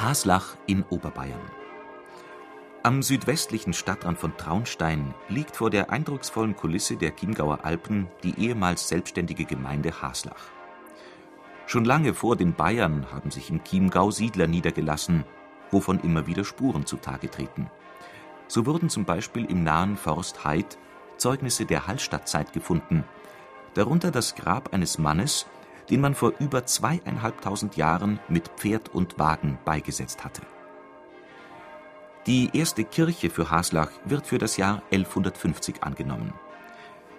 Haslach in Oberbayern. Am südwestlichen Stadtrand von Traunstein liegt vor der eindrucksvollen Kulisse der Chiemgauer Alpen die ehemals selbstständige Gemeinde Haslach. Schon lange vor den Bayern haben sich im Chiemgau Siedler niedergelassen, wovon immer wieder Spuren zutage treten. So wurden zum Beispiel im nahen Forst Heid Zeugnisse der Hallstattzeit gefunden, darunter das Grab eines Mannes, den man vor über zweieinhalbtausend Jahren mit Pferd und Wagen beigesetzt hatte. Die erste Kirche für Haslach wird für das Jahr 1150 angenommen.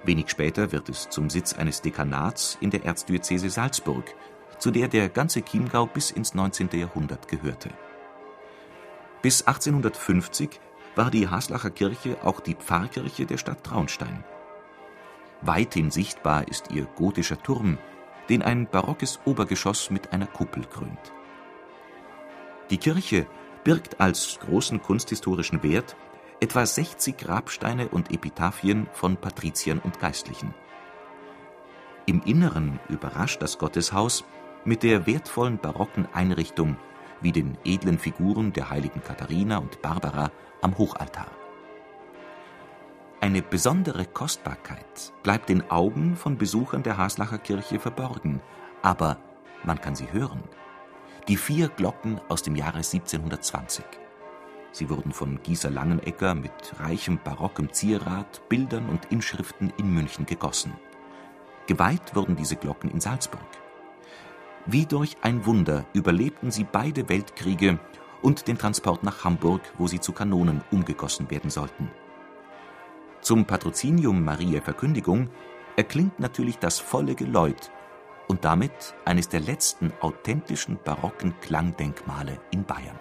Wenig später wird es zum Sitz eines Dekanats in der Erzdiözese Salzburg, zu der der ganze Chiemgau bis ins 19. Jahrhundert gehörte. Bis 1850 war die Haslacher Kirche auch die Pfarrkirche der Stadt Traunstein. Weithin sichtbar ist ihr gotischer Turm, den ein barockes Obergeschoss mit einer Kuppel krönt. Die Kirche birgt als großen kunsthistorischen Wert etwa 60 Grabsteine und Epitaphien von Patriziern und Geistlichen. Im Inneren überrascht das Gotteshaus mit der wertvollen barocken Einrichtung wie den edlen Figuren der heiligen Katharina und Barbara am Hochaltar. Eine besondere Kostbarkeit bleibt den Augen von Besuchern der Haslacher Kirche verborgen, aber man kann sie hören. Die vier Glocken aus dem Jahre 1720. Sie wurden von Gieser Langenegger mit reichem barockem Zierat, Bildern und Inschriften in München gegossen. Geweiht wurden diese Glocken in Salzburg. Wie durch ein Wunder überlebten sie beide Weltkriege und den Transport nach Hamburg, wo sie zu Kanonen umgegossen werden sollten. Zum Patrozinium Mariä Verkündigung erklingt natürlich das volle Geläut und damit eines der letzten authentischen barocken Klangdenkmale in Bayern